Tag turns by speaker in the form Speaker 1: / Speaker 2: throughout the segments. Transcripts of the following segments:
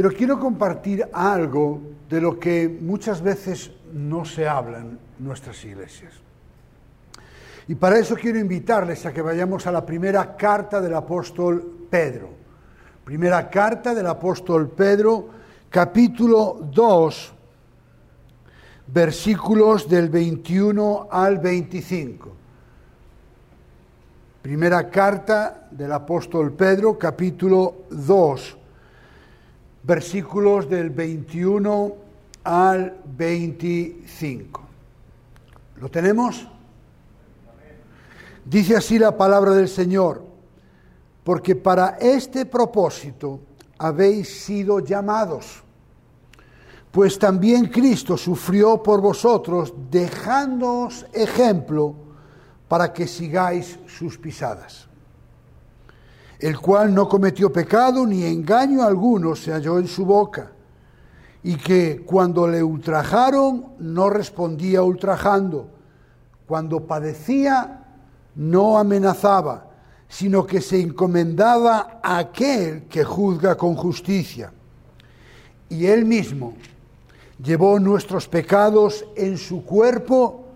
Speaker 1: Pero quiero compartir algo de lo que muchas veces no se habla en nuestras iglesias. Y para eso quiero invitarles a que vayamos a la primera carta del apóstol Pedro. Primera carta del apóstol Pedro, capítulo 2, versículos del 21 al 25. Primera carta del apóstol Pedro, capítulo 2, versículos del 21 al 25. ¿Lo tenemos? Dice así la palabra del Señor, porque para este propósito habéis sido llamados, pues también Cristo sufrió por vosotros, dejándoos ejemplo para que sigáis sus pisadas el cual no cometió pecado ni engaño alguno se halló en su boca, y que cuando le ultrajaron no respondía ultrajando, cuando padecía no amenazaba, sino que se encomendaba a aquel que juzga con justicia. Y él mismo llevó nuestros pecados en su cuerpo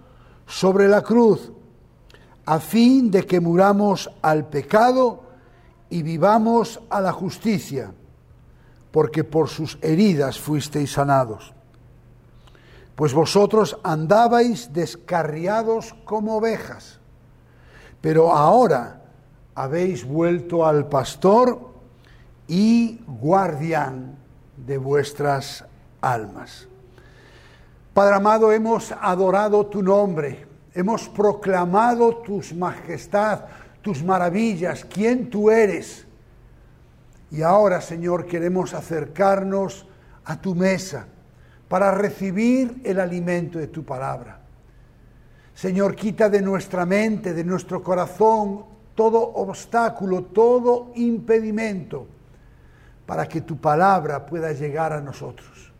Speaker 1: sobre la cruz, a fin de que muramos al pecado, y vivamos a la justicia, porque por sus heridas fuisteis sanados. Pues vosotros andabais descarriados como ovejas, pero ahora habéis vuelto al pastor y guardián de vuestras almas. Padre amado, hemos adorado tu nombre, hemos proclamado tu majestad, tus maravillas, quién tú eres. Y ahora, Señor, queremos acercarnos a tu mesa para recibir el alimento de tu palabra. Señor, quita de nuestra mente, de nuestro corazón, todo obstáculo, todo impedimento, para que tu palabra pueda llegar a nosotros.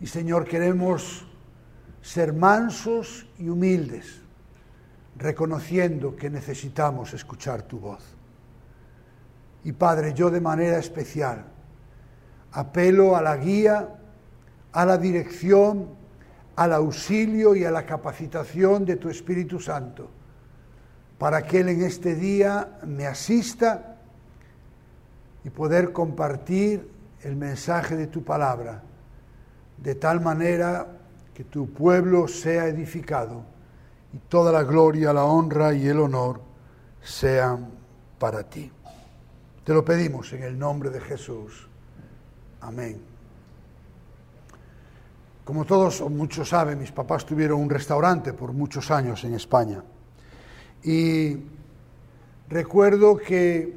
Speaker 1: Y Señor, queremos ser mansos y humildes reconociendo que necesitamos escuchar tu voz. Y Padre, yo de manera especial apelo a la guía, a la dirección, al auxilio y a la capacitación de tu Espíritu Santo, para que Él en este día me asista y poder compartir el mensaje de tu palabra, de tal manera que tu pueblo sea edificado y toda la gloria, la honra y el honor sean para ti. Te lo pedimos en el nombre de Jesús. Amén. Como todos o muchos saben, mis papás tuvieron un restaurante por muchos años en España. Y recuerdo que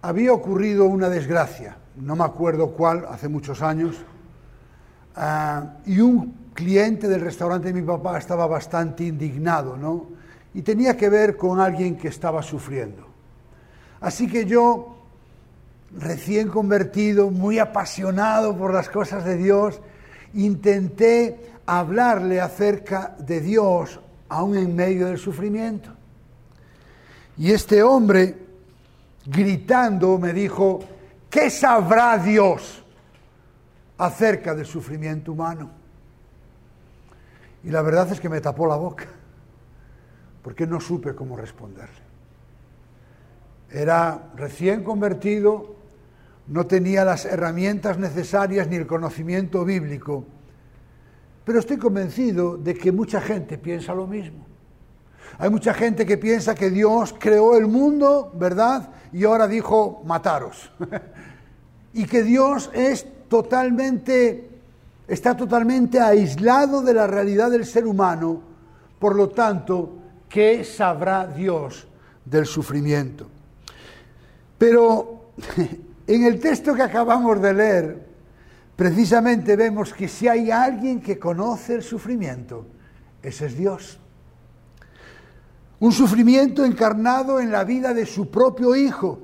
Speaker 1: había ocurrido una desgracia, no me acuerdo cuál, hace muchos años, ah, y un cliente del restaurante de mi papá estaba bastante indignado, ¿no? Y tenía que ver con alguien que estaba sufriendo. Así que yo, recién convertido, muy apasionado por las cosas de Dios, intenté hablarle acerca de Dios aún en medio del sufrimiento. Y este hombre, gritando, me dijo, ¿qué sabrá Dios acerca del sufrimiento humano? Y la verdad es que me tapó la boca, porque no supe cómo responderle. Era recién convertido, no tenía las herramientas necesarias ni el conocimiento bíblico, pero estoy convencido de que mucha gente piensa lo mismo. Hay mucha gente que piensa que Dios creó el mundo, ¿verdad? Y ahora dijo, mataros. y que Dios es totalmente está totalmente aislado de la realidad del ser humano, por lo tanto, ¿qué sabrá Dios del sufrimiento? Pero en el texto que acabamos de leer, precisamente vemos que si hay alguien que conoce el sufrimiento, ese es Dios. Un sufrimiento encarnado en la vida de su propio Hijo,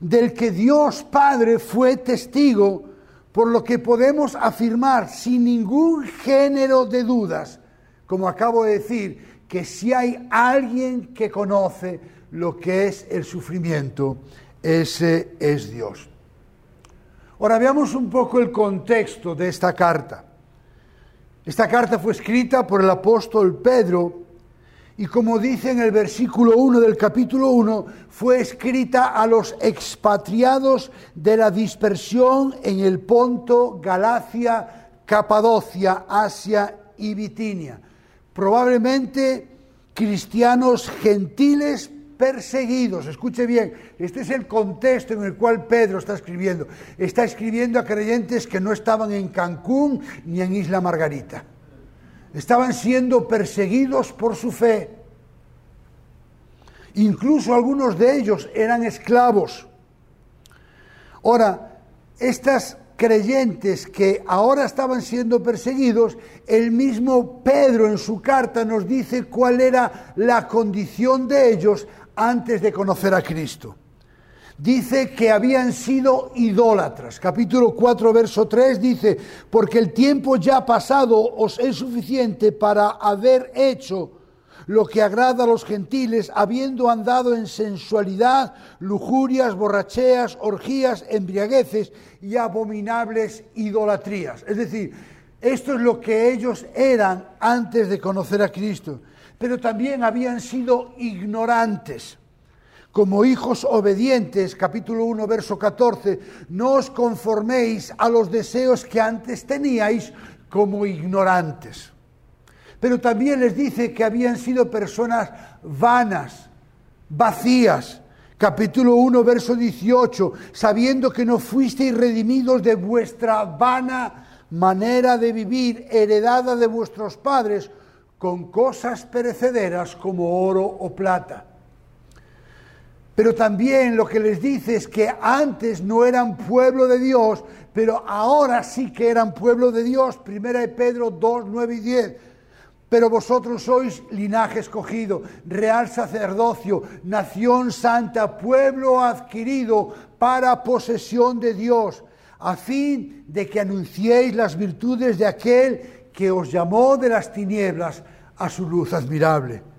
Speaker 1: del que Dios Padre fue testigo por lo que podemos afirmar sin ningún género de dudas, como acabo de decir, que si hay alguien que conoce lo que es el sufrimiento, ese es Dios. Ahora veamos un poco el contexto de esta carta. Esta carta fue escrita por el apóstol Pedro y como dice en el versículo 1 del capítulo 1, fue escrita a los expatriados de la dispersión en el Ponto, Galacia, Capadocia, Asia y Bitinia. Probablemente cristianos gentiles perseguidos. Escuche bien, este es el contexto en el cual Pedro está escribiendo. Está escribiendo a creyentes que no estaban en Cancún ni en Isla Margarita. Estaban siendo perseguidos por su fe. Incluso algunos de ellos eran esclavos. Ahora, estas creyentes que ahora estaban siendo perseguidos, el mismo Pedro en su carta nos dice cuál era la condición de ellos antes de conocer a Cristo. Dice que habían sido idólatras. Capítulo 4, verso 3 dice, porque el tiempo ya pasado os es suficiente para haber hecho lo que agrada a los gentiles, habiendo andado en sensualidad, lujurias, borracheas, orgías, embriagueces y abominables idolatrías. Es decir, esto es lo que ellos eran antes de conocer a Cristo pero también habían sido ignorantes. Como hijos obedientes, capítulo 1, verso 14, no os conforméis a los deseos que antes teníais como ignorantes. Pero también les dice que habían sido personas vanas, vacías. Capítulo 1, verso 18, sabiendo que no fuisteis redimidos de vuestra vana manera de vivir, heredada de vuestros padres, con cosas perecederas como oro o plata. Pero también lo que les dice es que antes no eran pueblo de Dios, pero ahora sí que eran pueblo de Dios. Primera de Pedro 2, 9 y 10. Pero vosotros sois linaje escogido, real sacerdocio, nación santa, pueblo adquirido para posesión de Dios, a fin de que anunciéis las virtudes de aquel que os llamó de las tinieblas a su luz admirable.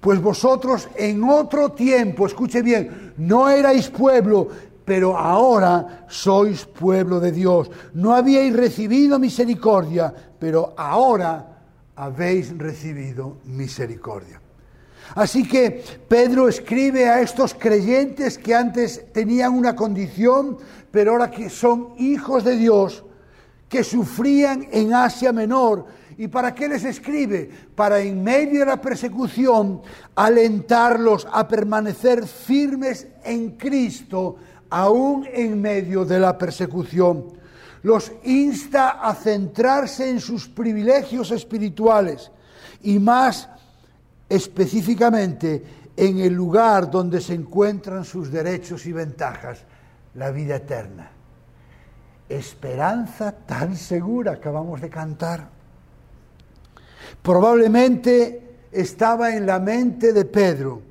Speaker 1: Pues vosotros en otro tiempo, escuche bien, no erais pueblo, pero ahora sois pueblo de Dios. No habíais recibido misericordia, pero ahora habéis recibido misericordia. Así que Pedro escribe a estos creyentes que antes tenían una condición, pero ahora que son hijos de Dios, que sufrían en Asia Menor, ¿Y para qué les escribe? Para en medio de la persecución alentarlos a permanecer firmes en Cristo, aún en medio de la persecución. Los insta a centrarse en sus privilegios espirituales y más específicamente en el lugar donde se encuentran sus derechos y ventajas, la vida eterna. Esperanza tan segura acabamos de cantar. Probablemente estaba en la mente de Pedro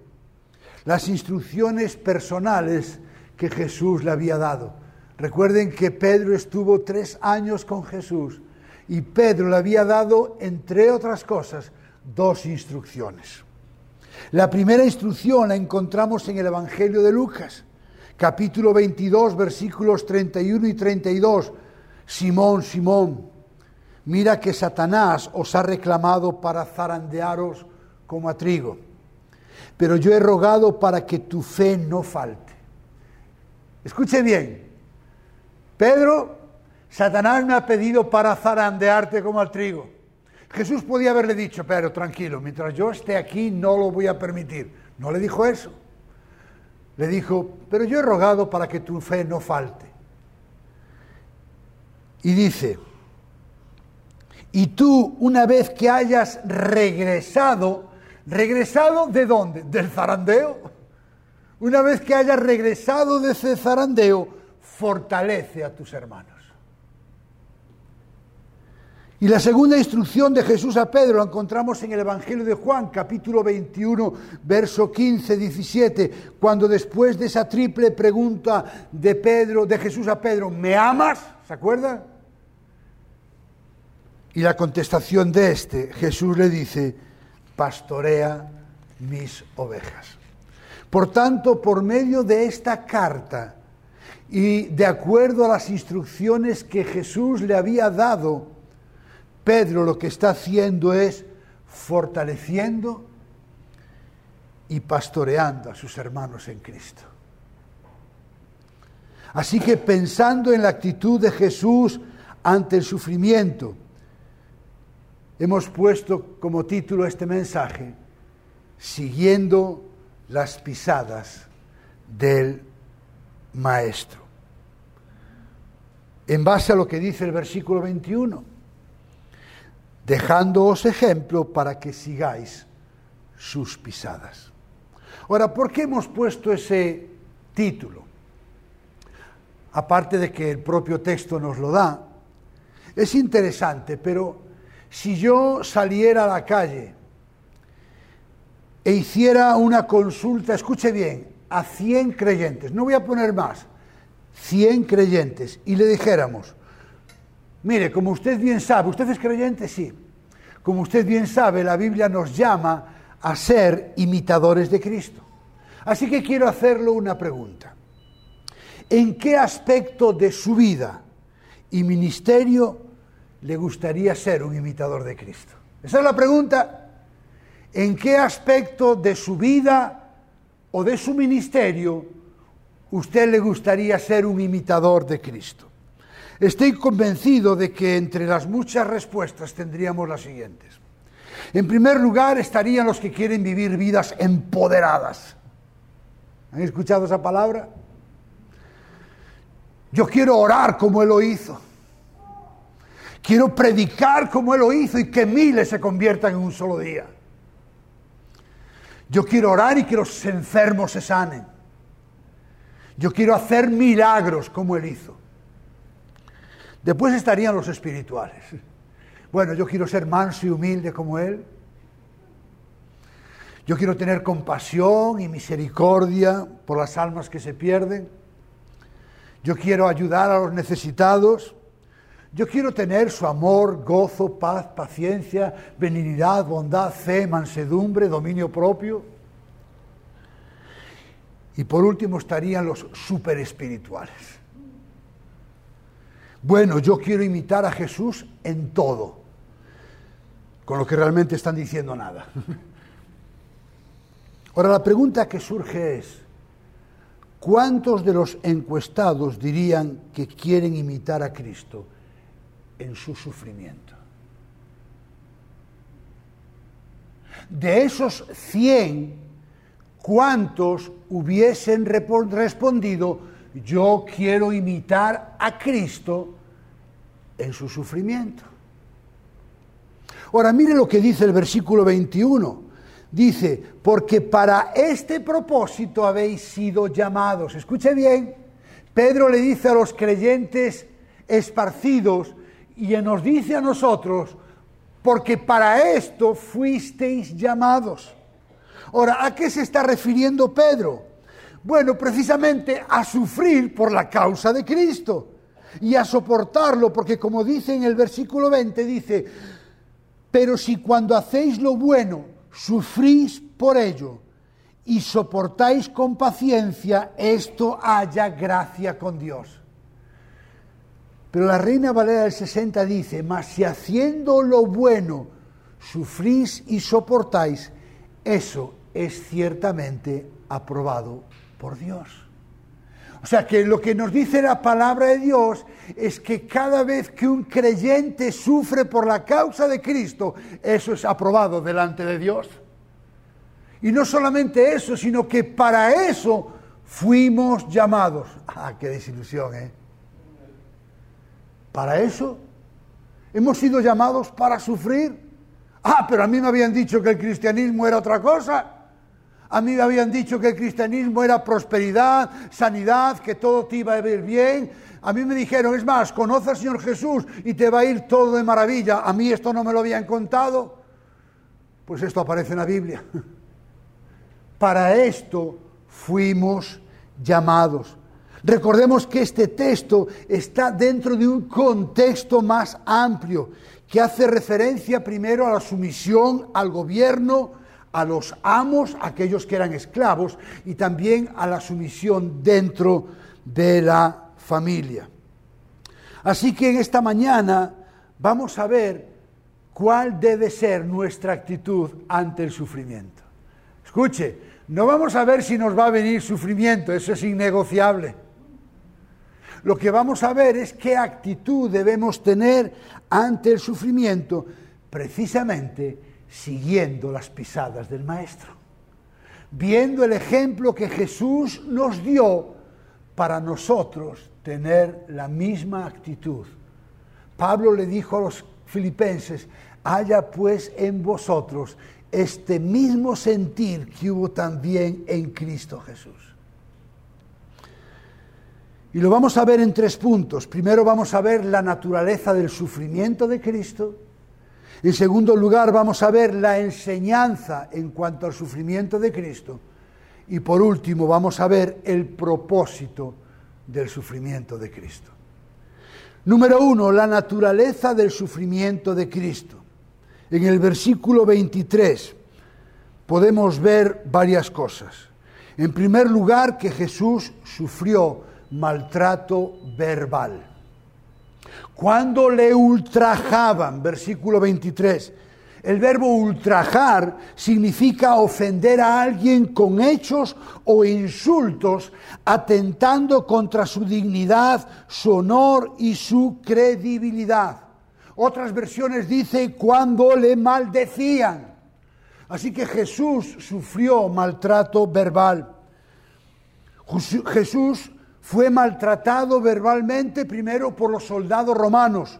Speaker 1: las instrucciones personales que Jesús le había dado. Recuerden que Pedro estuvo tres años con Jesús y Pedro le había dado, entre otras cosas, dos instrucciones. La primera instrucción la encontramos en el Evangelio de Lucas, capítulo 22, versículos 31 y 32. Simón, Simón, mira que Satanás os ha reclamado para zarandearos como a trigo, pero yo he rogado para que tu fe no falte. Escuche bien, Pedro, Satanás me ha pedido para zarandearte como al trigo. Jesús podía haberle dicho, pero tranquilo, mientras yo esté aquí no lo voy a permitir. No le dijo eso. Le dijo, pero yo he rogado para que tu fe no falte. Y dice, y tú, una vez que hayas regresado, ¿regresado de dónde? ¿Del zarandeo? Una vez que hayas regresado de ese zarandeo, fortalece a tus hermanos. Y la segunda instrucción de Jesús a Pedro la encontramos en el Evangelio de Juan, capítulo 21, verso 15, 17, cuando después de esa triple pregunta de Pedro, de Jesús a Pedro, ¿me amas? ¿Se acuerdan? Y la contestación de este, Jesús le dice, pastorea mis ovejas. Por tanto, por medio de esta carta Y de acuerdo a las instrucciones que Jesús le había dado, Pedro lo que está haciendo es fortaleciendo y pastoreando a sus hermanos en Cristo. Así que pensando en la actitud de Jesús ante el sufrimiento, hemos puesto como título este mensaje, siguiendo las pisadas del Maestro. En base a lo que dice el versículo 21, dejándoos ejemplo para que sigáis sus pisadas. Ahora, ¿por qué hemos puesto ese título? Aparte de que el propio texto nos lo da, es interesante, pero si yo saliera a la calle e hiciera una consulta, escuche bien, a 100 creyentes, no voy a poner más, 100 creyentes, y le dijéramos, mire, como usted bien sabe, ¿usted es creyente? Sí. Como usted bien sabe, la Biblia nos llama a ser imitadores de Cristo. Así que quiero hacerle una pregunta. ¿En qué aspecto de su vida y ministerio le gustaría ser un imitador de Cristo? Esa es la pregunta. ¿En qué aspecto de su vida o de su ministerio usted le gustaría ser un imitador de Cristo? Estoy convencido de que entre las muchas respuestas tendríamos las siguientes. En primer lugar estarían los que quieren vivir vidas empoderadas. ¿Han escuchado esa palabra? Yo quiero orar como Él lo hizo. Quiero predicar como Él lo hizo y que miles se conviertan en un solo día. Yo quiero orar y que los enfermos se sanen. Yo quiero hacer milagros como Él hizo. Después estarían los espirituales. Bueno, yo quiero ser manso y humilde como Él. Yo quiero tener compasión y misericordia por las almas que se pierden. Yo quiero ayudar a los necesitados. Yo quiero tener su amor, gozo, paz, paciencia, benignidad, bondad, fe, mansedumbre, dominio propio. Y por último estarían los super espirituales. Bueno, yo quiero imitar a Jesús en todo con lo que realmente están diciendo nada. Ahora, la pregunta que surge es, ¿cuántos de los encuestados dirían que quieren imitar a Cristo en su sufrimiento? De esos 100, ¿cuántos hubiesen respondido, yo quiero imitar a Cristo en su sufrimiento? Ahora, mire lo que dice el versículo 21. Dice, porque para este propósito habéis sido llamados. Escuche bien, Pedro le dice a los creyentes esparcidos y nos dice a nosotros, porque para esto fuisteis llamados. Ahora, ¿a qué se está refiriendo Pedro? Bueno, precisamente a sufrir por la causa de Cristo y a soportarlo, porque como dice en el versículo 20, dice, pero si cuando hacéis lo bueno sufrís por ello y soportáis con paciencia, esto haya gracia con Dios. Pero la Reina Valera del 60 dice, mas si haciendo lo bueno sufrís y soportáis, eso es ciertamente aprobado por Dios. O sea que lo que nos dice la palabra de Dios es que cada vez que un creyente sufre por la causa de Cristo, eso es aprobado delante de Dios. Y no solamente eso, sino que para eso fuimos llamados. Ah, qué desilusión, ¿eh? Para eso hemos sido llamados para sufrir. Ah, pero a mí me habían dicho que el cristianismo era otra cosa. A mí me habían dicho que el cristianismo era prosperidad, sanidad, que todo te iba a ir bien. A mí me dijeron, es más, conoce al Señor Jesús y te va a ir todo de maravilla. A mí esto no me lo habían contado. Pues esto aparece en la Biblia. Para esto fuimos llamados. Recordemos que este texto está dentro de un contexto más amplio, que hace referencia primero a la sumisión al gobierno, a los amos, aquellos que eran esclavos, y también a la sumisión dentro de la familia. Así que en esta mañana vamos a ver cuál debe ser nuestra actitud ante el sufrimiento. Escuche, no vamos a ver si nos va a venir sufrimiento, eso es innegociable. Lo que vamos a ver es qué actitud debemos tener ante el sufrimiento, precisamente siguiendo las pisadas del Maestro, viendo el ejemplo que Jesús nos dio para nosotros tener la misma actitud. Pablo le dijo a los filipenses, haya pues en vosotros este mismo sentir que hubo también en Cristo Jesús. Y lo vamos a ver en tres puntos. Primero vamos a ver la naturaleza del sufrimiento de Cristo. En segundo lugar vamos a ver la enseñanza en cuanto al sufrimiento de Cristo. Y por último vamos a ver el propósito del sufrimiento de Cristo. Número uno, la naturaleza del sufrimiento de Cristo. En el versículo 23 podemos ver varias cosas. En primer lugar, que Jesús sufrió maltrato verbal. Cuando le ultrajaban, versículo 23, el verbo ultrajar significa ofender a alguien con hechos o insultos, atentando contra su dignidad, su honor y su credibilidad. Otras versiones dicen cuando le maldecían. Así que Jesús sufrió maltrato verbal. Jesús fue maltratado verbalmente primero por los soldados romanos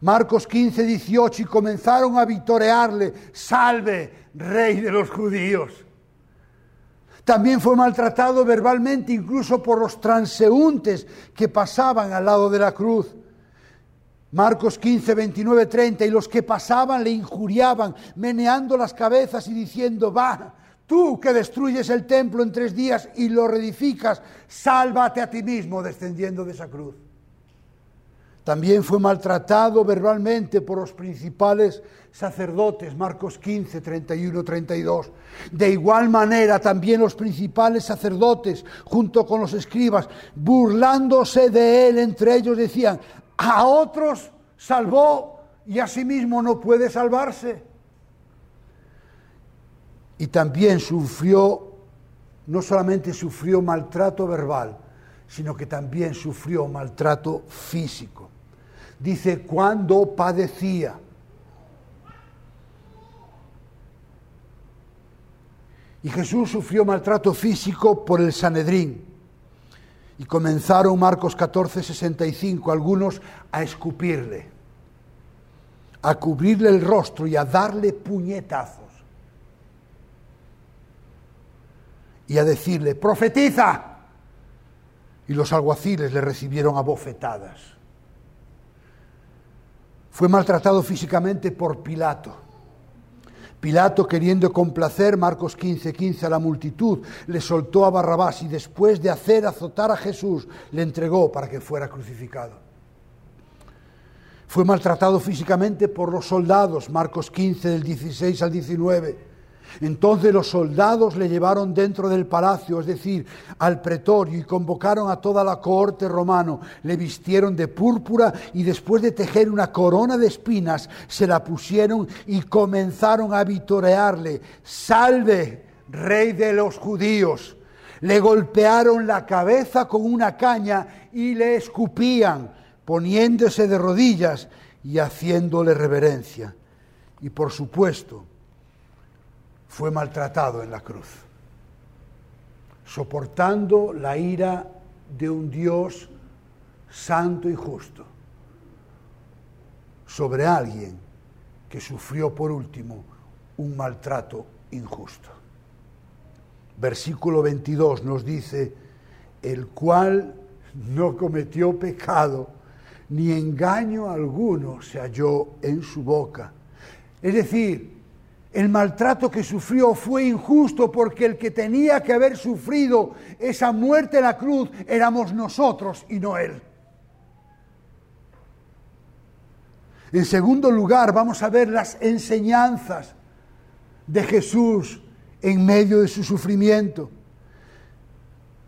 Speaker 1: Marcos 15, 18, y comenzaron a vitorearle, salve, rey de los judíos. También fue maltratado verbalmente incluso por los transeúntes que pasaban al lado de la cruz. Marcos 15, 29, 30, y los que pasaban le injuriaban, meneando las cabezas y diciendo, va, tú que destruyes el templo en tres días y lo reedificas, sálvate a ti mismo descendiendo de esa cruz. También fue maltratado verbalmente por los principales sacerdotes, Marcos 15, 31, 32. De igual manera, también los principales sacerdotes, junto con los escribas, burlándose de él, entre ellos decían, a otros salvó y a sí mismo no puede salvarse. Y también sufrió, no solamente sufrió maltrato verbal, sino que también sufrió maltrato físico dice, cuando padecía. Y Jesús sufrió maltrato físico por el Sanedrín. Y comenzaron Marcos 14, 65, algunos a escupirle, a cubrirle el rostro y a darle puñetazos. Y a decirle, profetiza. Y los alguaciles le recibieron a bofetadas. Fue maltratado físicamente por Pilato. Pilato, queriendo complacer, Marcos 15, 15, a la multitud, le soltó a Barrabás y después de hacer azotar a Jesús, le entregó para que fuera crucificado. Fue maltratado físicamente por los soldados, Marcos 15, del 16 al 19 entonces los soldados le llevaron dentro del palacio, es decir, al pretorio, y convocaron a toda la cohorte romano. Le vistieron de púrpura y después de tejer una corona de espinas, se la pusieron y comenzaron a vitorearle. Salve, rey de los judíos. Le golpearon la cabeza con una caña y le escupían, poniéndose de rodillas y haciéndole reverencia. Y por supuesto, fue maltratado en la cruz, soportando la ira de un Dios santo y justo sobre alguien que sufrió por último un maltrato injusto. Versículo 22 nos dice, el cual no cometió pecado, ni engaño alguno se halló en su boca. Es decir, el maltrato que sufrió fue injusto porque el que tenía que haber sufrido esa muerte en la cruz éramos nosotros y no él. En segundo lugar, vamos a ver las enseñanzas de Jesús en medio de su sufrimiento.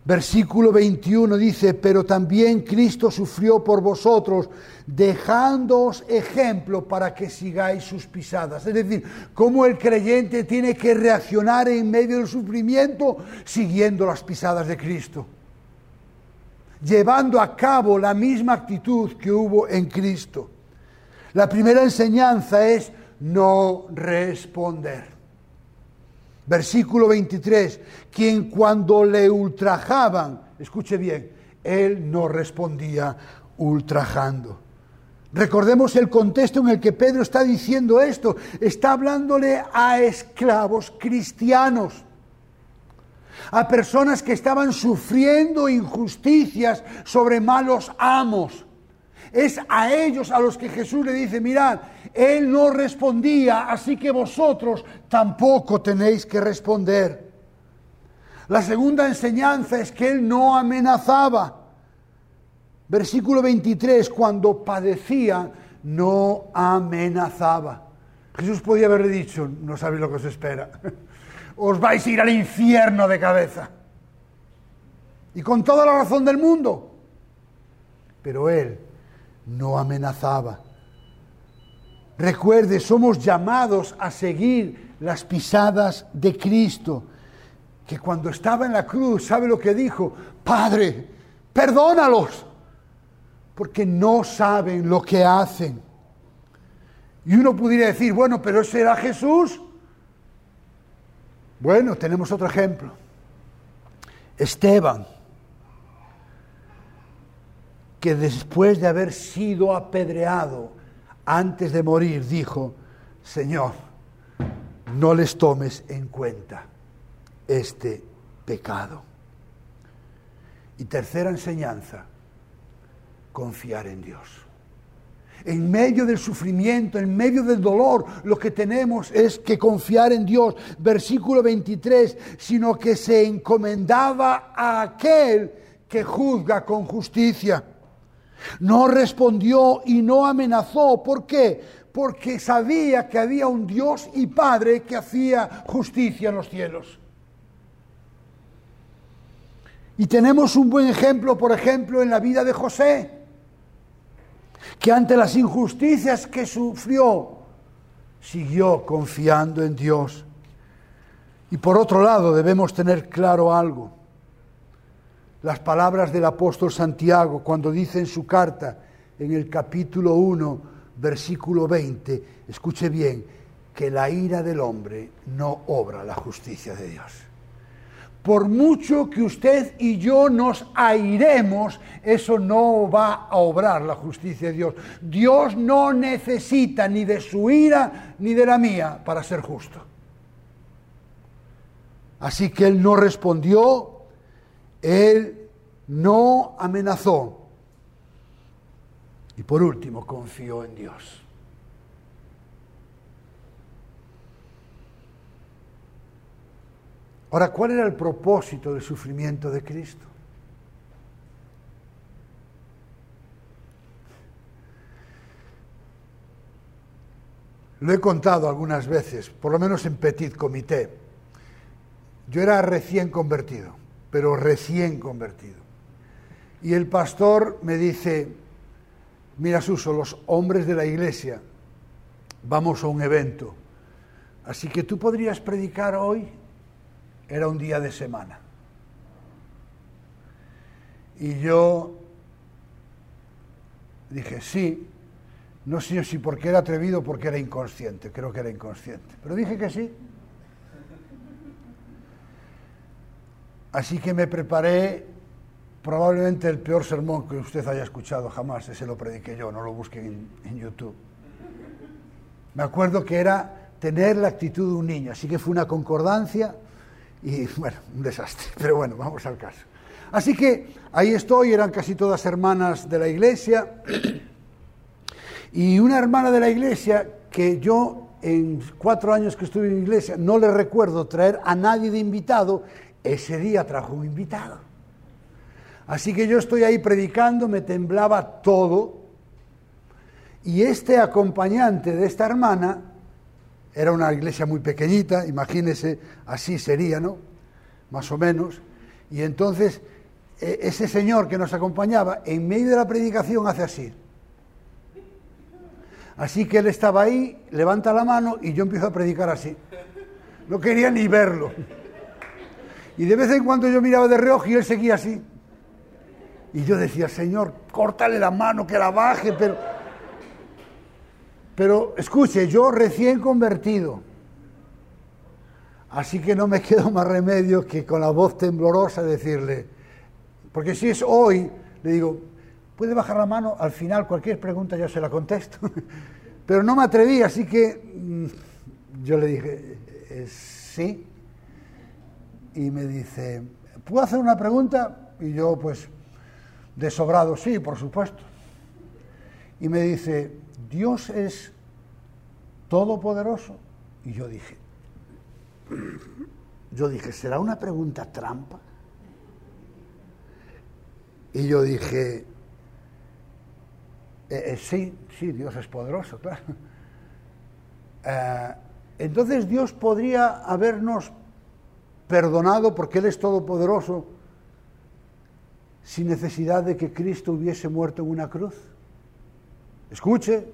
Speaker 1: Versículo 21 dice, pero también Cristo sufrió por vosotros, dejándoos ejemplo para que sigáis sus pisadas. Es decir, cómo el creyente tiene que reaccionar en medio del sufrimiento siguiendo las pisadas de Cristo, llevando a cabo la misma actitud que hubo en Cristo. La primera enseñanza es no responder. Versículo 23, quien cuando le ultrajaban, escuche bien, él no respondía ultrajando. Recordemos el contexto en el que Pedro está diciendo esto. Está hablándole a esclavos cristianos, a personas que estaban sufriendo injusticias sobre malos amos. Es a ellos a los que Jesús le dice, mirad, él no respondía, así que vosotros tampoco tenéis que responder. La segunda enseñanza es que él no amenazaba. Versículo 23, cuando padecía, no amenazaba. Jesús podía haberle dicho, no sabéis lo que os espera, os vais a ir al infierno de cabeza. Y con toda la razón del mundo. Pero él no amenazaba. Recuerde, somos llamados a seguir las pisadas de Cristo, que cuando estaba en la cruz, ¿sabe lo que dijo? Padre, perdónalos, porque no saben lo que hacen. Y uno pudiera decir, bueno, pero ese era Jesús. Bueno, tenemos otro ejemplo. Esteban, que después de haber sido apedreado, antes de morir dijo, Señor, no les tomes en cuenta este pecado. Y tercera enseñanza, confiar en Dios. En medio del sufrimiento, en medio del dolor, lo que tenemos es que confiar en Dios. Versículo 23, sino que se encomendaba a aquel que juzga con justicia. No respondió y no amenazó. ¿Por qué? Porque sabía que había un Dios y Padre que hacía justicia en los cielos. Y tenemos un buen ejemplo, por ejemplo, en la vida de José, que ante las injusticias que sufrió, siguió confiando en Dios. Y por otro lado, debemos tener claro algo las palabras del apóstol Santiago cuando dice en su carta, en el capítulo 1, versículo 20, escuche bien, que la ira del hombre no obra la justicia de Dios. Por mucho que usted y yo nos airemos, eso no va a obrar la justicia de Dios. Dios no necesita ni de su ira ni de la mía para ser justo. Así que él no respondió él no amenazó. Y por último, confió en Dios. Ahora, ¿cuál era el propósito del sufrimiento de Cristo? Lo he contado algunas veces, por lo menos en petit comité. Yo era recién convertido pero recién convertido. Y el pastor me dice, mira Suso, los hombres de la iglesia, vamos a un evento, así que tú podrías predicar hoy, era un día de semana. Y yo dije, sí, no sé si porque era atrevido porque era inconsciente, creo que era inconsciente, pero dije que sí. Así que me preparé probablemente el peor sermón que usted haya escuchado jamás, ese lo prediqué yo, no lo busquen en, YouTube. Me acuerdo que era tener la actitud de un niño, así que fue una concordancia y bueno, un desastre, pero bueno, vamos al caso. Así que ahí estoy, eran casi todas hermanas de la iglesia y una hermana de la iglesia que yo en cuatro años que estuve en la iglesia no le recuerdo traer a nadie de invitado ese día trajo un invitado. Así que yo estoy ahí predicando, me temblaba todo. Y este acompañante de esta hermana, era una iglesia muy pequeñita, imagínese, así sería, ¿no? Más o menos. Y entonces e, ese señor que nos acompañaba, en medio de la predicación hace así. Así que él estaba ahí, levanta la mano y yo empiezo a predicar así. No quería ni verlo. Y de vez en cuando yo miraba de reojo y él seguía así. Y yo decía, Señor, córtale la mano, que la baje, pero... Pero escuche, yo recién convertido, así que no me quedo más remedio que con la voz temblorosa decirle, porque si es hoy, le digo, puede bajar la mano, al final cualquier pregunta yo se la contesto. Pero no me atreví, así que mm, yo le dije, eh, sí. Y me dice, ¿puedo hacer una pregunta? Y yo, pues, de sobrado, sí, por supuesto. Y me dice, Dios es todopoderoso. Y yo dije, yo dije, ¿será una pregunta trampa? Y yo dije, eh, eh, sí, sí, Dios es poderoso, claro. Eh, entonces Dios podría habernos perdonado porque Él es todopoderoso sin necesidad de que Cristo hubiese muerto en una cruz. Escuche,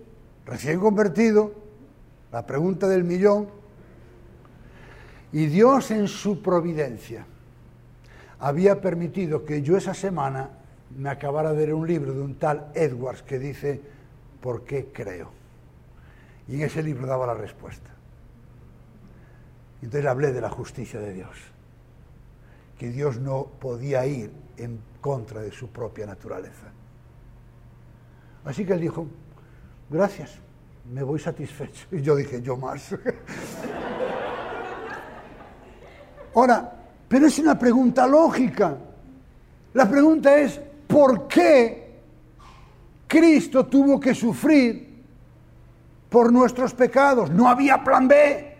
Speaker 1: recién convertido, la pregunta del millón. Y Dios en su providencia había permitido que yo esa semana me acabara de leer un libro de un tal Edwards que dice, ¿por qué creo? Y en ese libro daba la respuesta. Entonces hablé de la justicia de Dios, que Dios no podía ir en contra de su propia naturaleza. Así que él dijo, gracias, me voy satisfecho. Y yo dije, yo más. Ahora, pero es una pregunta lógica. La pregunta es, ¿por qué Cristo tuvo que sufrir por nuestros pecados? No había plan B.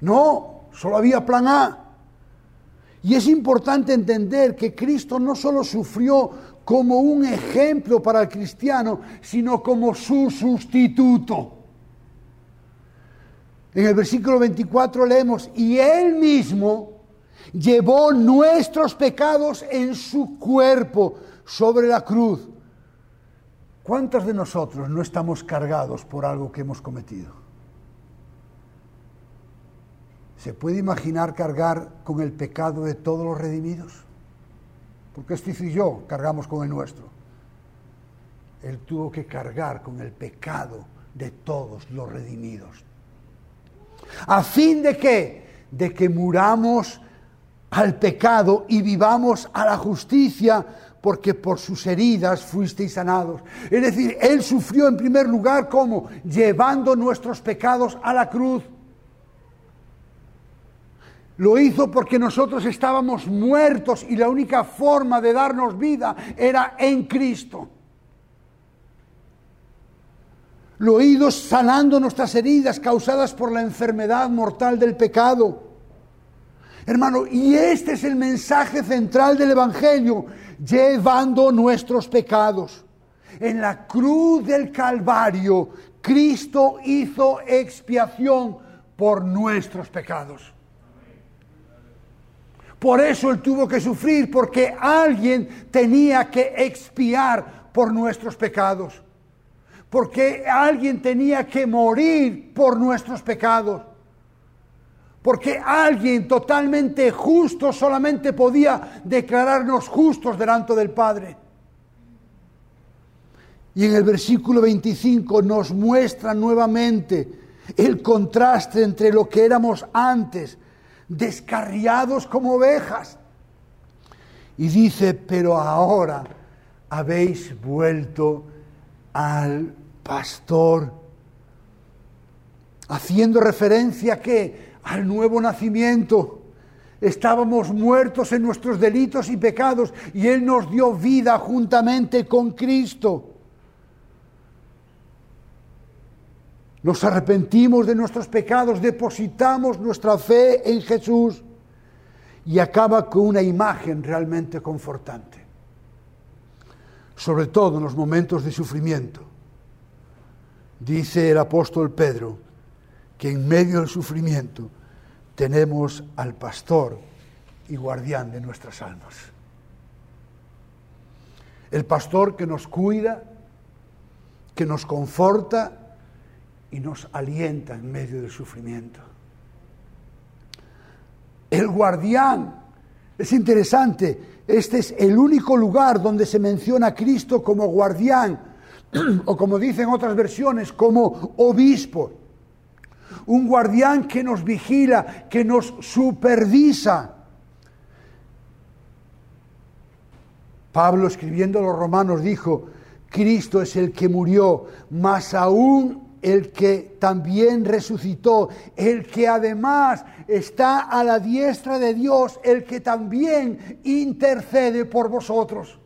Speaker 1: No, solo había plan A. Y es importante entender que Cristo no solo sufrió como un ejemplo para el cristiano, sino como su sustituto. En el versículo 24 leemos, y él mismo llevó nuestros pecados en su cuerpo sobre la cruz. ¿Cuántos de nosotros no estamos cargados por algo que hemos cometido? ¿Se puede imaginar cargar con el pecado de todos los redimidos? Porque este y yo cargamos con el nuestro. Él tuvo que cargar con el pecado de todos los redimidos. ¿A fin de qué? De que muramos al pecado y vivamos a la justicia, porque por sus heridas fuisteis sanados. Es decir, Él sufrió en primer lugar como llevando nuestros pecados a la cruz. Lo hizo porque nosotros estábamos muertos y la única forma de darnos vida era en Cristo. Lo hizo sanando nuestras heridas causadas por la enfermedad mortal del pecado. Hermano, y este es el mensaje central del Evangelio, llevando nuestros pecados. En la cruz del Calvario, Cristo hizo expiación por nuestros pecados. Por eso Él tuvo que sufrir, porque alguien tenía que expiar por nuestros pecados. Porque alguien tenía que morir por nuestros pecados porque alguien totalmente justo solamente podía declararnos justos delante del Padre. Y en el versículo 25 nos muestra nuevamente el contraste entre lo que éramos antes, descarriados como ovejas. Y dice, pero ahora habéis vuelto al pastor, haciendo referencia que al nuevo nacimiento. Estábamos muertos en nuestros delitos y pecados y Él nos dio vida juntamente con Cristo. Nos arrepentimos de nuestros pecados, depositamos nuestra fe en Jesús y acaba con una imagen realmente confortante, sobre todo en los momentos de sufrimiento. Dice el apóstol Pedro que en medio del sufrimiento tenemos al pastor y guardián de nuestras almas. El pastor que nos cuida, que nos conforta y nos alienta en medio del sufrimiento. El guardián. Es interesante, este es el único lugar donde se menciona a Cristo como guardián, o como dicen otras versiones, como obispo. Un guardián que nos vigila, que nos supervisa. Pablo escribiendo a los romanos dijo, Cristo es el que murió, más aún el que también resucitó, el que además está a la diestra de Dios, el que también intercede por vosotros.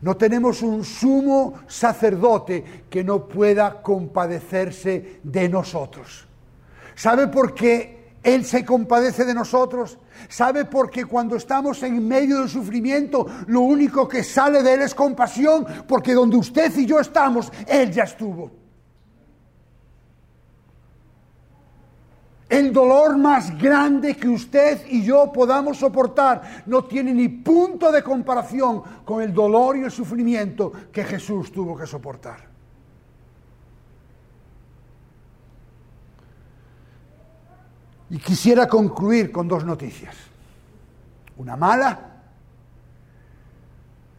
Speaker 1: No tenemos un sumo sacerdote que no pueda compadecerse de nosotros. ¿Sabe por qué Él se compadece de nosotros? ¿Sabe por qué cuando estamos en medio del sufrimiento, lo único que sale de Él es compasión? Porque donde usted y yo estamos, Él ya estuvo. El dolor más grande que usted y yo podamos soportar no tiene ni punto de comparación con el dolor y el sufrimiento que Jesús tuvo que soportar. Y quisiera concluir con dos noticias. Una mala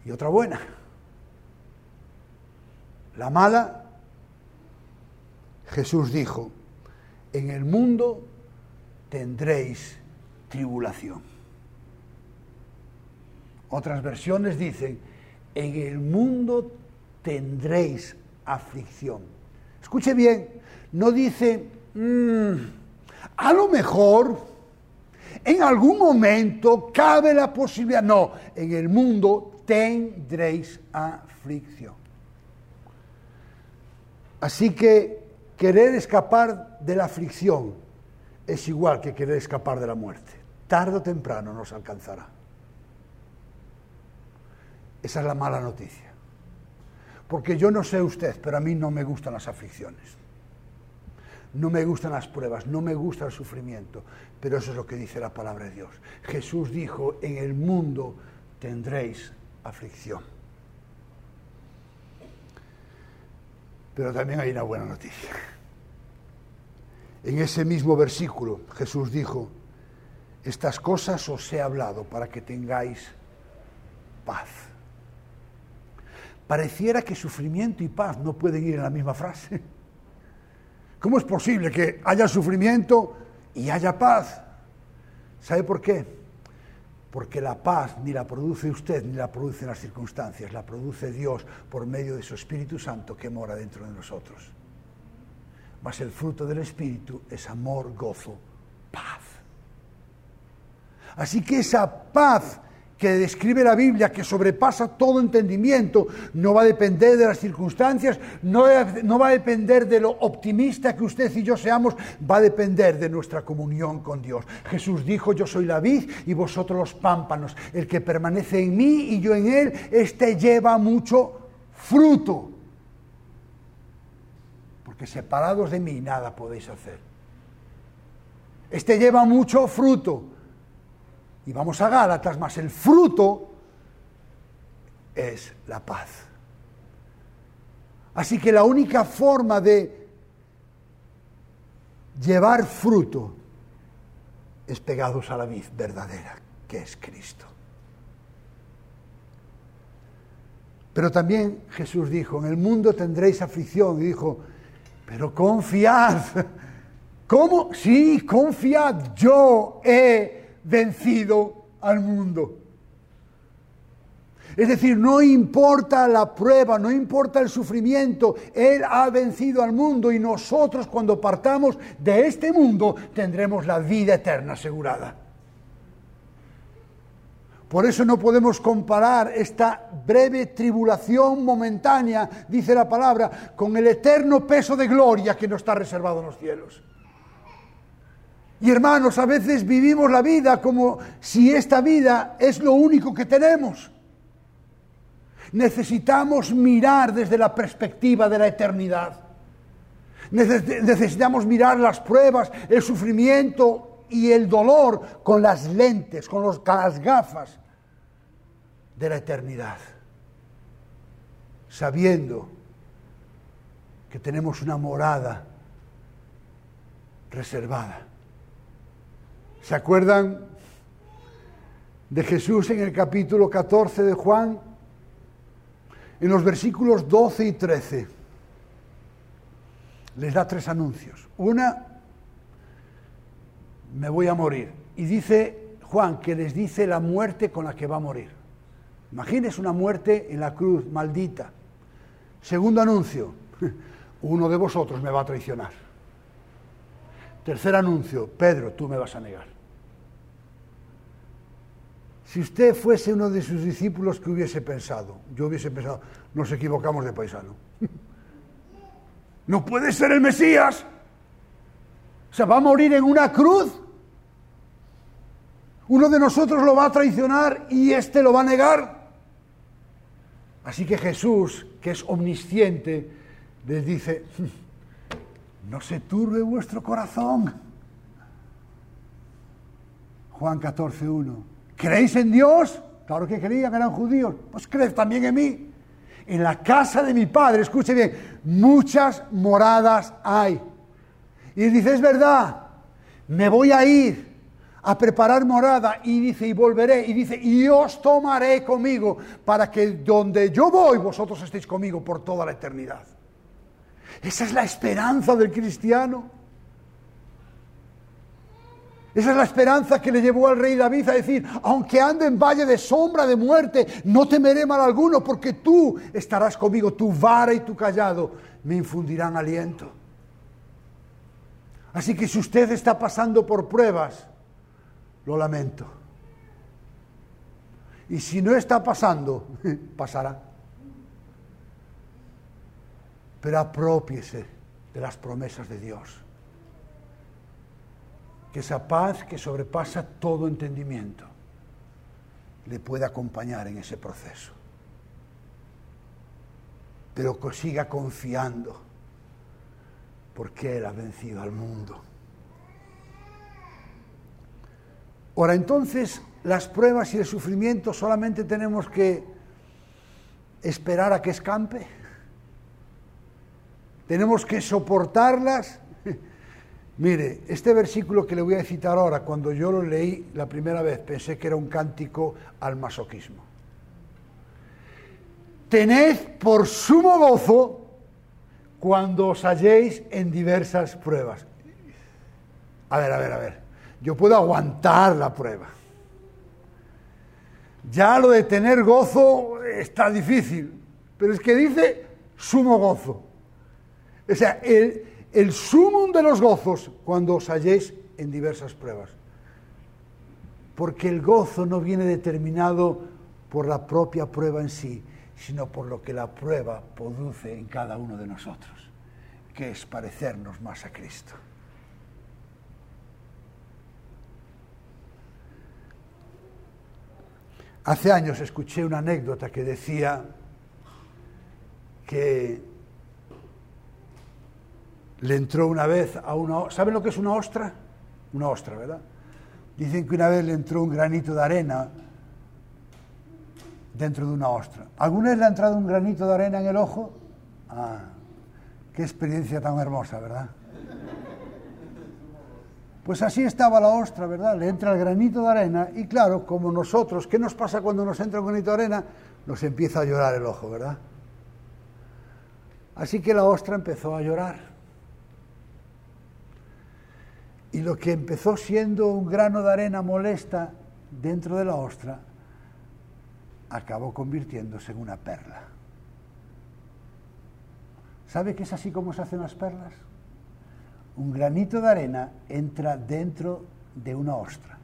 Speaker 1: y otra buena. La mala, Jesús dijo, en el mundo tendréis tribulación. Otras versiones dicen, en el mundo tendréis aflicción. Escuche bien, no dice, mm, a lo mejor en algún momento cabe la posibilidad, no, en el mundo tendréis aflicción. Así que querer escapar de la aflicción es igual que querer escapar de la muerte. Tarde o temprano nos alcanzará. Esa es la mala noticia. Porque yo no sé usted, pero a mí no me gustan las aflicciones. No me gustan las pruebas, no me gusta el sufrimiento, pero eso es lo que dice la palabra de Dios. Jesús dijo, en el mundo tendréis aflicción. Pero también hay una buena noticia. En ese mismo versículo Jesús dijo, estas cosas os he hablado para que tengáis paz. Pareciera que sufrimiento y paz no pueden ir en la misma frase. ¿Cómo es posible que haya sufrimiento y haya paz? ¿Sabe por qué? Porque la paz ni la produce usted ni la producen las circunstancias, la produce Dios por medio de su Espíritu Santo que mora dentro de nosotros. Mas el fruto del Espíritu es amor, gozo, paz. Así que esa paz que describe la Biblia, que sobrepasa todo entendimiento, no va a depender de las circunstancias, no, va a depender de lo optimista que usted y yo seamos, va a depender de nuestra comunión con Dios. Jesús dijo, yo soy la vid y vosotros los pámpanos. El que permanece en mí y yo en él, este lleva mucho fruto. Porque separados de mí nada podéis hacer. Este lleva mucho fruto y vamos a Gálatas, más el fruto es la paz. Así que la única forma de llevar fruto es pegados a la vid verdadera, que es Cristo. Pero también Jesús dijo, en el mundo tendréis aflicción, y dijo, pero confiad. ¿Cómo? Sí, confiad, yo he vencido al mundo. Es decir, no importa la prueba, no importa el sufrimiento, Él ha vencido al mundo y nosotros cuando partamos de este mundo tendremos la vida eterna asegurada. Por eso no podemos comparar esta breve tribulación momentánea, dice la palabra, con el eterno peso de gloria que nos está reservado en los cielos. Y hermanos, a veces vivimos la vida como si esta vida es lo único que tenemos. Necesitamos mirar desde la perspectiva de la eternidad. Necesitamos mirar las pruebas, el sufrimiento y el dolor con las lentes, con, las gafas de la eternidad, sabiendo que tenemos una morada reservada. ¿Se acuerdan de Jesús en el capítulo 14 de Juan? En los versículos 12 y 13 les da tres anuncios. Una, me voy a morir. Y dice Juan que les dice la muerte con la que va a morir. Imagínense una muerte en la cruz maldita. Segundo anuncio, uno de vosotros me va a traicionar. Tercer anuncio, Pedro, tú me vas a negar. Si usted fuese uno de sus discípulos, ¿qué hubiese pensado? Yo hubiese pensado, nos equivocamos de paisano. No puede ser el Mesías. O sea, va a morir en una cruz. Uno de nosotros lo va a traicionar y éste lo va a negar. Así que Jesús, que es omnisciente, les dice, no se turbe vuestro corazón. Juan 14, 1. ¿Creéis en Dios? Claro que creían, eran judíos. Pues creed también en mí. En la casa de mi padre, escuche bien, muchas moradas hay. Y dice, es verdad, me voy a ir a preparar morada y dice, y volveré, y dice, y os tomaré conmigo para que donde yo voy vosotros estéis conmigo por toda la eternidad. Esa es la esperanza del cristiano. Esa es la esperanza que le llevó al rey David a decir, aunque ande en valle de sombra de muerte, no temeré mal alguno, porque tú estarás conmigo, tu vara y tu callado me infundirán aliento. Así que si usted está pasando por pruebas, lo lamento. Y si no está pasando, pasará pero apropiese de las promesas de Dios. Que esa paz que sobrepasa todo entendimiento le pueda acompañar en ese proceso. Pero que siga confiando porque Él ha vencido al mundo. Ahora entonces, las pruebas y el sufrimiento solamente tenemos que esperar a que escampe. Tenemos que soportarlas. Mire, este versículo que le voy a citar ahora, cuando yo lo leí la primera vez, pensé que era un cántico al masoquismo. Tened por sumo gozo cuando os halléis en diversas pruebas. A ver, a ver, a ver. Yo puedo aguantar la prueba. Ya lo de tener gozo está difícil, pero es que dice sumo gozo. O sea, el, el sumum de los gozos cuando os halléis en diversas pruebas. Porque el gozo no viene determinado por la propia prueba en sí, sino por lo que la prueba produce en cada uno de nosotros, que es parecernos más a Cristo. Hace años escuché una anécdota que decía que le entró una vez a una... ¿Saben lo que es una ostra? Una ostra, ¿verdad? Dicen que una vez le entró un granito de arena dentro de una ostra. ¿Alguna vez le ha entrado un granito de arena en el ojo? Ah, qué experiencia tan hermosa, ¿verdad? Pues así estaba la ostra, ¿verdad? Le entra el granito de arena y claro, como nosotros, ¿qué nos pasa cuando nos entra un granito de arena? Nos empieza a llorar el ojo, ¿verdad? Así que la ostra empezó a llorar. Y lo que empezó siendo un grano de arena molesta dentro de la ostra, acabó convirtiéndose en una perla. ¿Sabe qué es así como se hacen las perlas? Un granito de arena entra dentro de una ostra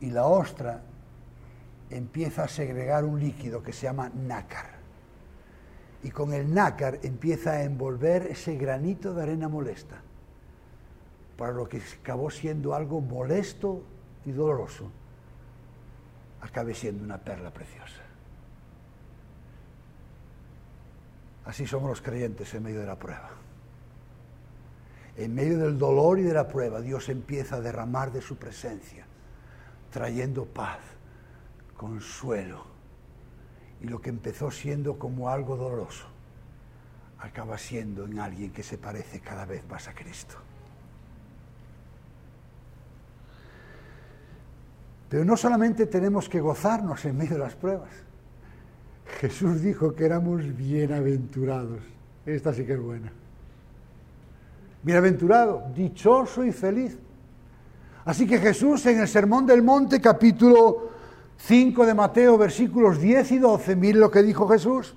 Speaker 1: y la ostra empieza a segregar un líquido que se llama nácar. Y con el nácar empieza a envolver ese granito de arena molesta para lo que acabó siendo algo molesto y doloroso, acabe siendo una perla preciosa. Así somos los creyentes en medio de la prueba. En medio del dolor y de la prueba, Dios empieza a derramar de su presencia, trayendo paz, consuelo Y lo que empezó siendo como algo doloroso, acaba siendo en alguien que se parece cada vez más a Cristo. Pero no solamente tenemos que gozarnos en medio de las pruebas. Jesús dijo que éramos bienaventurados. Esta sí que es buena. Bienaventurado, dichoso y feliz. Así que Jesús en el Sermón del Monte, capítulo 5 de Mateo, versículos 10 y 12, mire lo que dijo Jesús.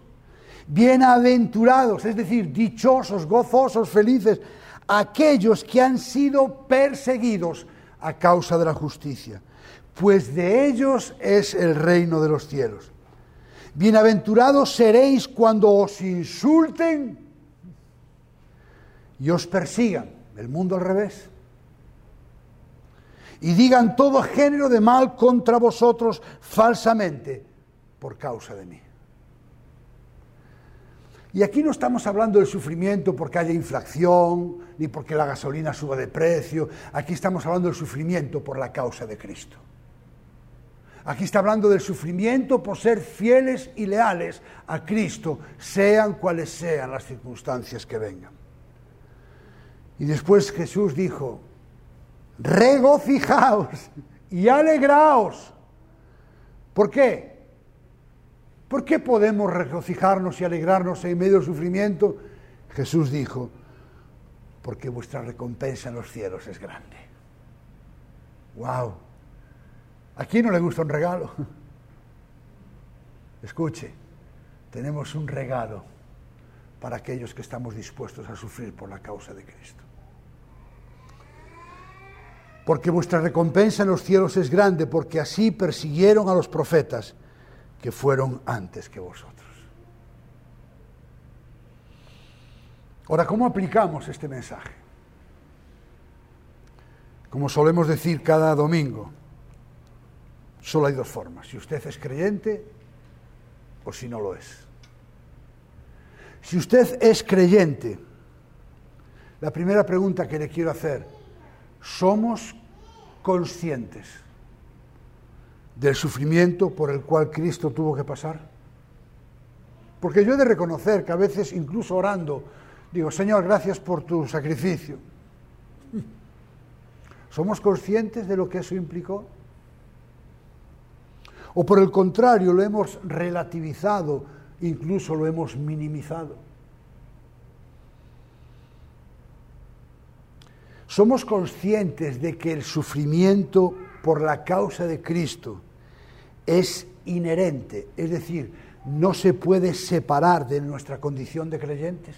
Speaker 1: Bienaventurados, es decir, dichosos, gozosos, felices, aquellos que han sido perseguidos a causa de la justicia, pues de ellos es el reino de los cielos. Bienaventurados seréis cuando os insulten y os persigan, el mundo al revés, y digan todo género de mal contra vosotros falsamente por causa de mí. Y aquí no estamos hablando del sufrimiento porque haya inflación, ni porque la gasolina suba de precio, aquí estamos hablando del sufrimiento por la causa de Cristo. Aquí está hablando del sufrimiento por ser fieles y leales a Cristo, sean cuales sean las circunstancias que vengan. Y después Jesús dijo, regocijaos y alegraos. ¿Por qué? ¿Por qué podemos regocijarnos y alegrarnos en medio del sufrimiento? Jesús dijo, porque vuestra recompensa en los cielos es grande. ¡Wow! ¿A quién no le gusta un regalo? Escuche, tenemos un regalo para aquellos que estamos dispuestos a sufrir por la causa de Cristo porque vuestra recompensa en los cielos es grande, porque así persiguieron a los profetas que fueron antes que vosotros. Ahora, ¿cómo aplicamos este mensaje? Como solemos decir cada domingo, solo hay dos formas, si usted es creyente o si no lo es. Si usted es creyente, la primera pregunta que le quiero hacer somos conscientes del sufrimiento por el cual Cristo tuvo que pasar? Porque yo he de reconocer que a veces, incluso orando, digo, Señor, gracias por tu sacrificio. ¿Somos conscientes de lo que eso implicó? ¿O por el contrario, lo hemos relativizado, incluso lo hemos minimizado? somos conscientes de que el sufrimiento por la causa de Cristo es inherente, es decir, no se puede separar de nuestra condición de creyentes.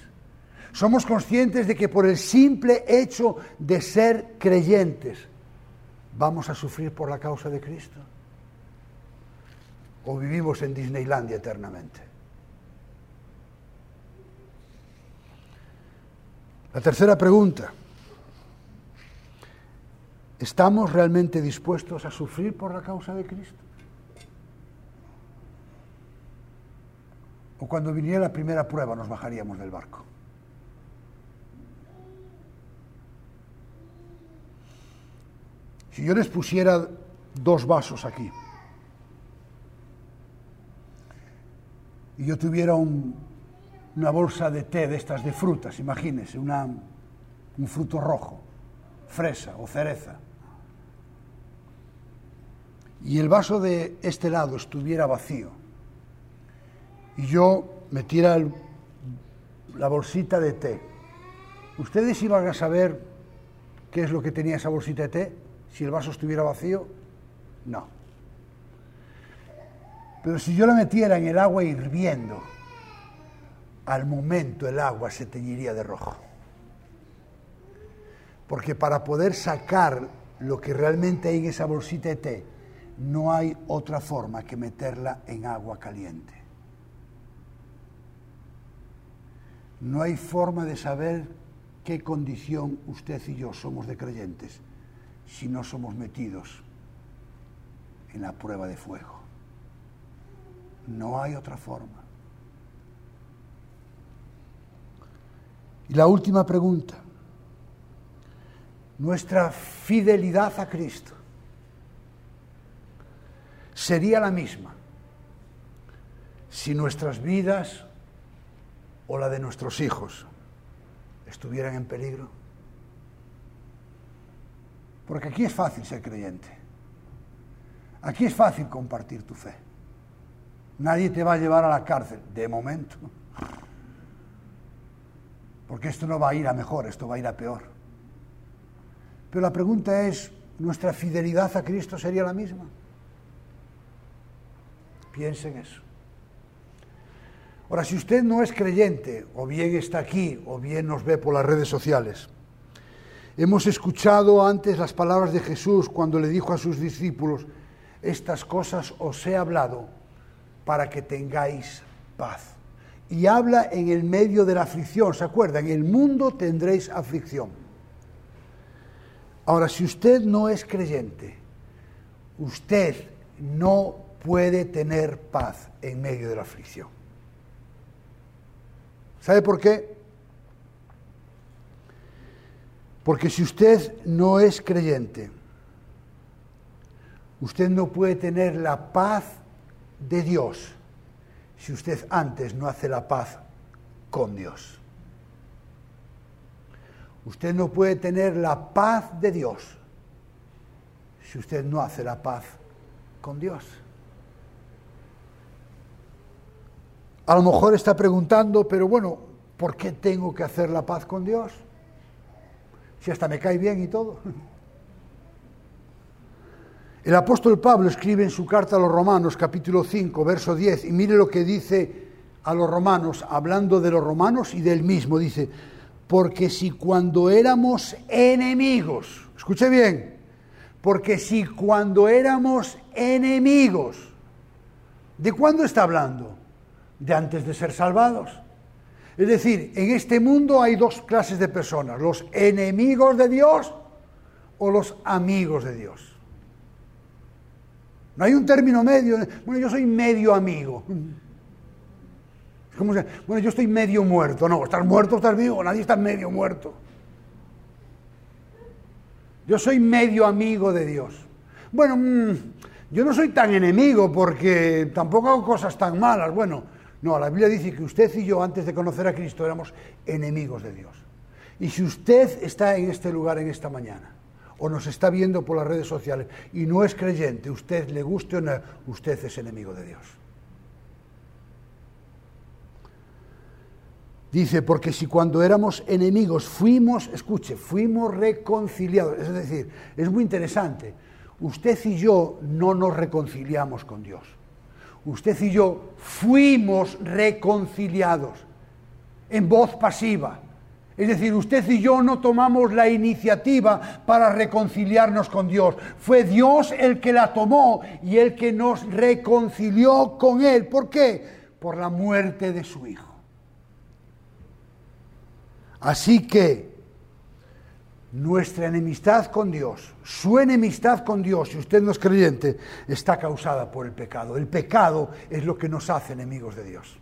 Speaker 1: Somos conscientes de que por el simple hecho de ser creyentes vamos a sufrir por la causa de Cristo. O vivimos en Disneylandia eternamente. La tercera pregunta. ¿Estamos realmente dispuestos a sufrir por la causa de Cristo? O cuando viniera la primera prueba nos bajaríamos del barco. Si yo les pusiera dos vasos aquí y yo tuviera una bolsa de té de estas de frutas, imagínense, un fruto rojo, fresa o cereza, y el vaso de este lado estuviera vacío y yo metiera la bolsita de té, ¿ustedes iban a saber qué es lo que tenía esa bolsita de té? Si el vaso estuviera vacío, no. Pero si yo la metiera en el agua hirviendo, al momento el agua se teñiría de rojo. Porque para poder sacar lo que realmente hay en esa bolsita de té, no hay otra forma que meterla en agua caliente. No hay forma de saber qué condición usted y yo somos de creyentes si no somos metidos en la prueba de fuego. No hay otra forma. Y la última pregunta. Nuestra fidelidad a Cristo sería la misma si nuestras vidas o la de nuestros hijos estuvieran en peligro? Porque aquí es fácil ser creyente. Aquí es fácil compartir tu fe. Nadie te va a llevar a la cárcel, de momento. Porque esto no va a ir a mejor, esto va a ir a peor. Pero la pregunta es, ¿nuestra fidelidad a Cristo sería la misma? Piensen eso. Ahora, si usted no es creyente, o bien está aquí, o bien nos ve por las redes sociales, hemos escuchado antes las palabras de Jesús cuando le dijo a sus discípulos, estas cosas os he hablado para que tengáis paz. Y habla en el medio de la aflicción, ¿se acuerdan? En el mundo tendréis aflicción. Ahora, si usted no es creyente, usted no puede tener paz en medio de la aflicción. ¿Sabe por qué? Porque si usted no es creyente, usted no puede tener la paz de Dios si usted antes no hace la paz con Dios. Usted no puede tener la paz de Dios si usted no hace la paz con Dios. A lo mejor está preguntando, pero bueno, ¿por qué tengo que hacer la paz con Dios? Si hasta me cae bien y todo. El apóstol Pablo escribe en su carta a los Romanos, capítulo 5, verso 10, y mire lo que dice a los romanos, hablando de los romanos y del mismo, dice, porque si cuando éramos enemigos, escuche bien, porque si cuando éramos enemigos, ¿de cuándo está hablando? De antes de ser salvados. Es decir, en este mundo hay dos clases de personas, los enemigos de Dios o los amigos de Dios. No hay un término medio. Bueno, yo soy medio amigo. Bueno, yo estoy medio muerto. No, estás muerto, estás vivo. Nadie está medio muerto. Yo soy medio amigo de Dios. Bueno, mm, yo no soy tan enemigo porque tampoco hago cosas tan malas. Bueno, no, la Biblia dice que usted y yo antes de conocer a Cristo éramos enemigos de Dios. Y si usted está en este lugar en esta mañana o nos está viendo por las redes sociales y no es creyente, usted le guste o no, usted es enemigo de Dios. Dice, porque si cuando éramos enemigos fuimos, escuche, fuimos reconciliados, es decir, es muy interesante, usted y yo no nos reconciliamos con Dios, usted y yo fuimos reconciliados en voz pasiva, es decir, usted y yo no tomamos la iniciativa para reconciliarnos con Dios. Fue Dios el que la tomó y el que nos reconcilió con Él. ¿Por qué? Por la muerte de su Hijo. Así que nuestra enemistad con Dios, su enemistad con Dios, si usted no es creyente, está causada por el pecado. El pecado es lo que nos hace enemigos de Dios.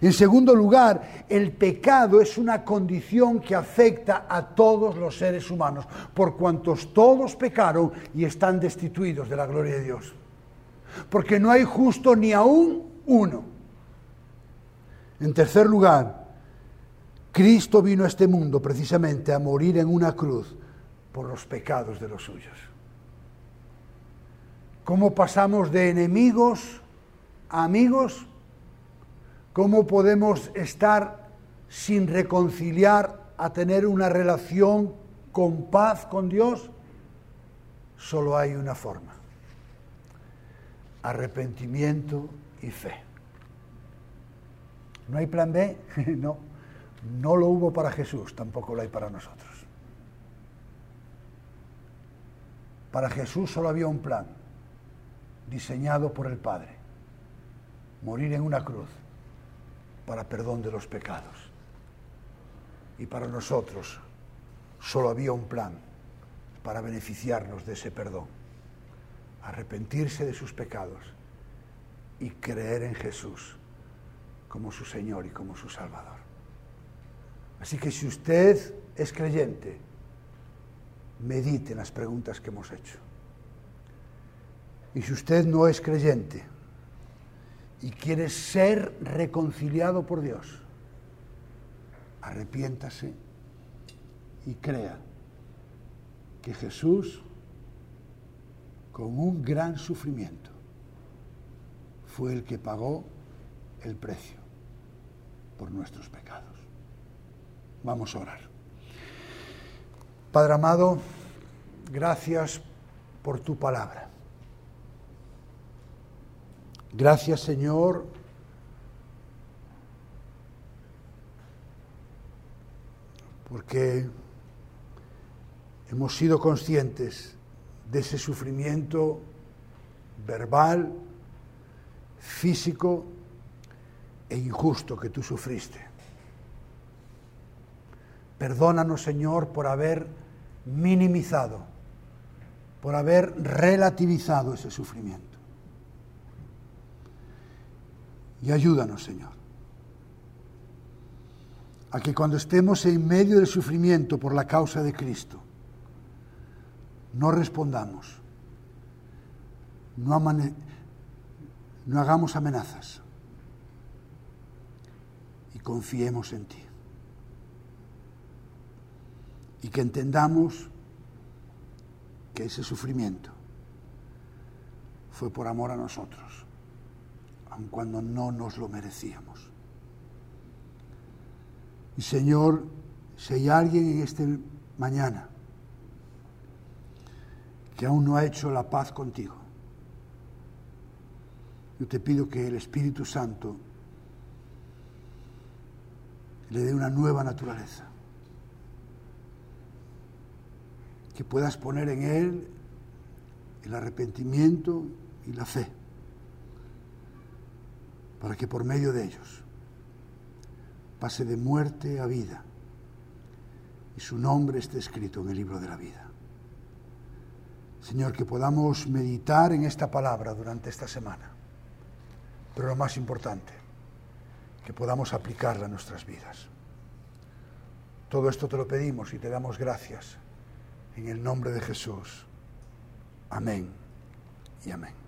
Speaker 1: En segundo lugar, el pecado es una condición que afecta a todos los seres humanos, por cuantos todos pecaron y están destituidos de la gloria de Dios. Porque no hay justo ni aún uno. En tercer lugar, Cristo vino a este mundo precisamente a morir en una cruz por los pecados de los suyos. ¿Cómo pasamos de enemigos a amigos? ¿Cómo podemos estar sin reconciliar a tener una relación con paz con Dios? Solo hay una forma. Arrepentimiento y fe. ¿No hay plan B? no. No lo hubo para Jesús, tampoco lo hay para nosotros. Para Jesús solo había un plan, diseñado por el Padre. Morir en una cruz para perdón de los pecados. Y para nosotros solo había un plan para beneficiarnos de ese perdón. Arrepentirse de sus pecados y creer en Jesús como su Señor y como su Salvador. Así que si usted es creyente, medite en las preguntas que hemos hecho. Y si usted no es creyente, y quiere ser reconciliado por Dios, arrepiéntase y crea que Jesús, con un gran sufrimiento, fue el que pagó el precio por nuestros pecados. Vamos a orar. Padre amado, gracias por tu palabra. Gracias Señor porque hemos sido conscientes de ese sufrimiento verbal, físico e injusto que tú sufriste. Perdónanos, Señor, por haber minimizado, por haber relativizado ese sufrimiento. Y ayúdanos, Señor, a que cuando estemos en medio del sufrimiento por la causa de Cristo, no respondamos, no, no hagamos amenazas y confiemos en ti. Y que entendamos que ese sufrimiento fue por amor a nosotros, cuando no nos lo merecíamos. Y Señor, si hay alguien en este mañana que aún no ha hecho la paz contigo, yo te pido que el Espíritu Santo le dé una nueva naturaleza. Que puedas poner en él el arrepentimiento y la fe, para que por medio de ellos pase de muerte a vida y su nombre esté escrito en el libro de la vida. Señor, que podamos meditar en esta palabra durante esta semana, pero lo más importante, que podamos aplicarla a nuestras vidas. Todo esto te lo pedimos y te damos gracias en el nombre de Jesús. Amén y amén.